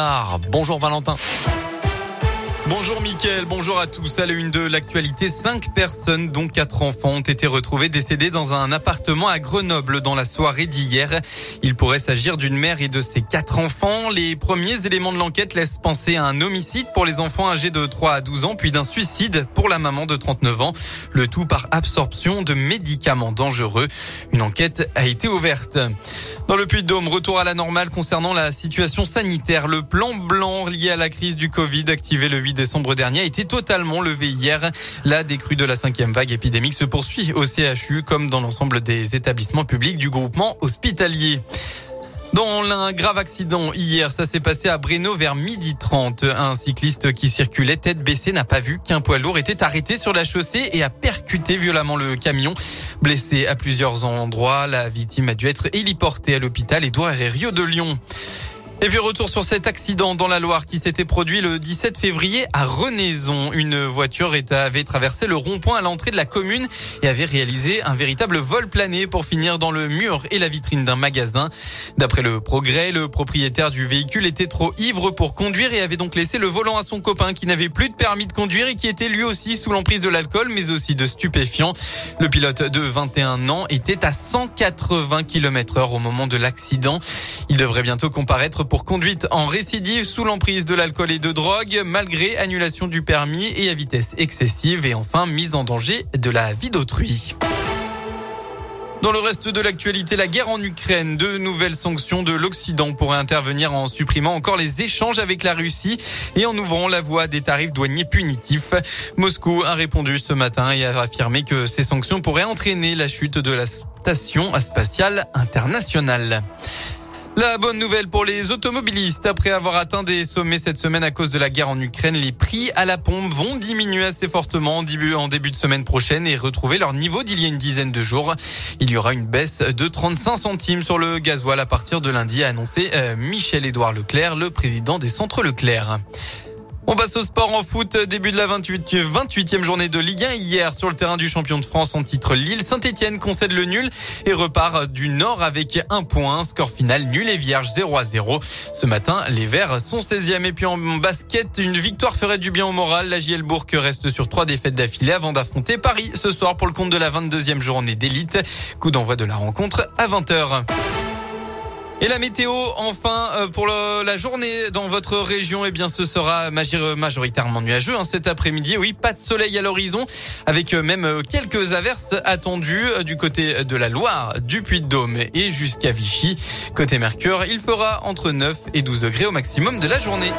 Ah, bonjour Valentin. Bonjour Mickaël, bonjour à tous. À la une de l'actualité, cinq personnes, dont quatre enfants, ont été retrouvées décédées dans un appartement à Grenoble dans la soirée d'hier. Il pourrait s'agir d'une mère et de ses quatre enfants. Les premiers éléments de l'enquête laissent penser à un homicide pour les enfants âgés de 3 à 12 ans, puis d'un suicide pour la maman de 39 ans. Le tout par absorption de médicaments dangereux. Une enquête a été ouverte. Dans le Puy-de-Dôme, retour à la normale concernant la situation sanitaire. Le plan blanc lié à la crise du Covid activé le 8 décembre dernier a été totalement levé hier. La décrue de la cinquième vague épidémique se poursuit au CHU comme dans l'ensemble des établissements publics du groupement hospitalier. Dans un grave accident hier, ça s'est passé à Breno vers midi 30. Un cycliste qui circulait tête baissée n'a pas vu qu'un poids lourd était arrêté sur la chaussée et a percuté violemment le camion. Blessé à plusieurs endroits, la victime a dû être héliportée à l'hôpital Édouard Herriot de Lyon. Et puis retour sur cet accident dans la Loire qui s'était produit le 17 février à Renaison. Une voiture avait traversé le rond-point à l'entrée de la commune et avait réalisé un véritable vol plané pour finir dans le mur et la vitrine d'un magasin. D'après le progrès, le propriétaire du véhicule était trop ivre pour conduire et avait donc laissé le volant à son copain qui n'avait plus de permis de conduire et qui était lui aussi sous l'emprise de l'alcool mais aussi de stupéfiants. Le pilote de 21 ans était à 180 km heure au moment de l'accident. Il devrait bientôt comparaître pour conduite en récidive sous l'emprise de l'alcool et de drogue, malgré annulation du permis et à vitesse excessive et enfin mise en danger de la vie d'autrui. Dans le reste de l'actualité, la guerre en Ukraine, de nouvelles sanctions de l'Occident pourraient intervenir en supprimant encore les échanges avec la Russie et en ouvrant la voie des tarifs douaniers punitifs. Moscou a répondu ce matin et a affirmé que ces sanctions pourraient entraîner la chute de la station spatiale internationale. La bonne nouvelle pour les automobilistes, après avoir atteint des sommets cette semaine à cause de la guerre en Ukraine, les prix à la pompe vont diminuer assez fortement en début, de semaine prochaine et retrouver leur niveau d'il y a une dizaine de jours. Il y aura une baisse de 35 centimes sur le gasoil à partir de lundi, a annoncé euh, Michel-Édouard Leclerc, le président des centres Leclerc. On passe au sport en foot. Début de la 28, 28e journée de Ligue 1. Hier, sur le terrain du champion de France, en titre Lille, Saint-Etienne concède le nul et repart du Nord avec un point. Score final nul et vierge 0 à 0. Ce matin, les Verts sont 16e. Et puis en basket, une victoire ferait du bien au moral. La JL Bourg reste sur trois défaites d'affilée avant d'affronter Paris ce soir pour le compte de la 22e journée d'élite. Coup d'envoi de la rencontre à 20h. Et la météo, enfin, euh, pour la journée dans votre région, eh bien, ce sera majoritairement nuageux hein, cet après-midi. Oui, pas de soleil à l'horizon, avec euh, même euh, quelques averses attendues du côté de la Loire, du Puy-de-Dôme et jusqu'à Vichy. Côté Mercure, il fera entre 9 et 12 degrés au maximum de la journée.